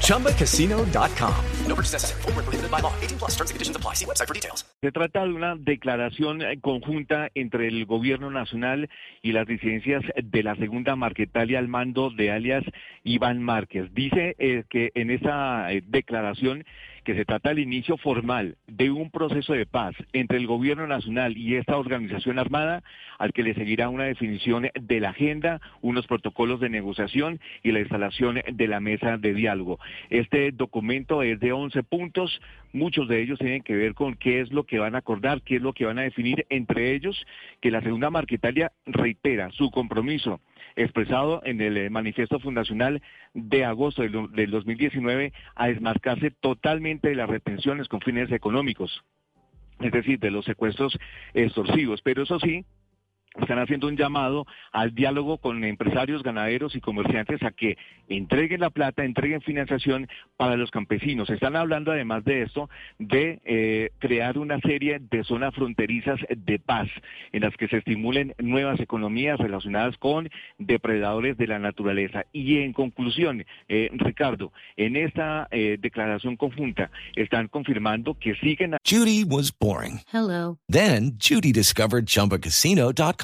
ChumbaCasino.com. No purchase necessary. Full prohibited by law. 18 plus terms and conditions apply. See website for details. Se trata de una declaración conjunta entre el gobierno nacional y las disidencias de la segunda Marquetalia al mando de alias Iván Márquez. Dice eh, que en esa eh, declaración que se trata del inicio formal de un proceso de paz entre el gobierno nacional y esta organización armada, al que le seguirá una definición de la agenda, unos protocolos de negociación y la instalación de la mesa de diálogo. Este documento es de 11 puntos, muchos de ellos tienen que ver con qué es lo que van a acordar, qué es lo que van a definir, entre ellos que la segunda Marquetalia reitera su compromiso expresado en el manifiesto fundacional de agosto del, 2019 a desmarcarse totalmente de las retenciones con fines económicos, es decir, de los secuestros extorsivos. Pero eso sí, están haciendo un llamado al diálogo con empresarios, ganaderos y comerciantes a que entreguen la plata, entreguen financiación para los campesinos. Están hablando además de esto de eh, crear una serie de zonas fronterizas de paz en las que se estimulen nuevas economías relacionadas con depredadores de la naturaleza. Y en conclusión, eh, Ricardo, en esta eh, declaración conjunta están confirmando que siguen. Judy was boring. Hello. Then Judy discovered chumbacasino.com.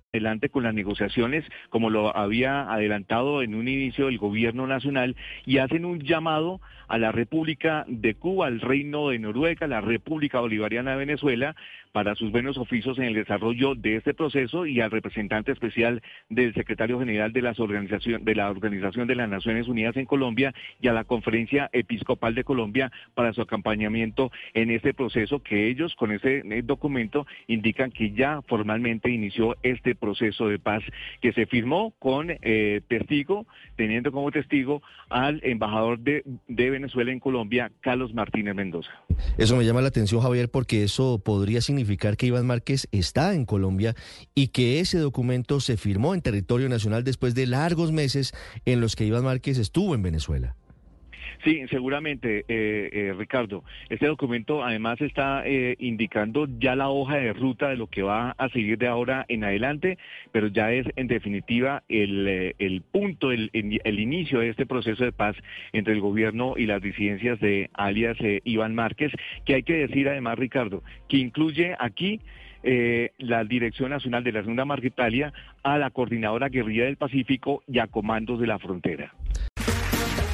Adelante con las negociaciones, como lo había adelantado en un inicio el gobierno nacional, y hacen un llamado a la República de Cuba, al Reino de Noruega, la República Bolivariana de Venezuela, para sus buenos oficios en el desarrollo de este proceso y al representante especial del secretario general de, las organización, de la Organización de las Naciones Unidas en Colombia y a la Conferencia Episcopal de Colombia para su acompañamiento en este proceso que ellos con ese documento indican que ya formalmente inició este proceso de paz que se firmó con eh, testigo, teniendo como testigo al embajador de, de Venezuela en Colombia, Carlos Martínez Mendoza. Eso me llama la atención, Javier, porque eso podría significar que Iván Márquez está en Colombia y que ese documento se firmó en territorio nacional después de largos meses en los que Iván Márquez estuvo en Venezuela. Sí, seguramente, eh, eh, Ricardo. Este documento además está eh, indicando ya la hoja de ruta de lo que va a seguir de ahora en adelante, pero ya es en definitiva el, el punto, el, el, inicio de este proceso de paz entre el gobierno y las disidencias de alias Iván Márquez, que hay que decir además, Ricardo, que incluye aquí la Dirección Nacional de la Segunda Marquetalia a la Coordinadora Guerrilla del Pacífico y a Comandos de la Frontera.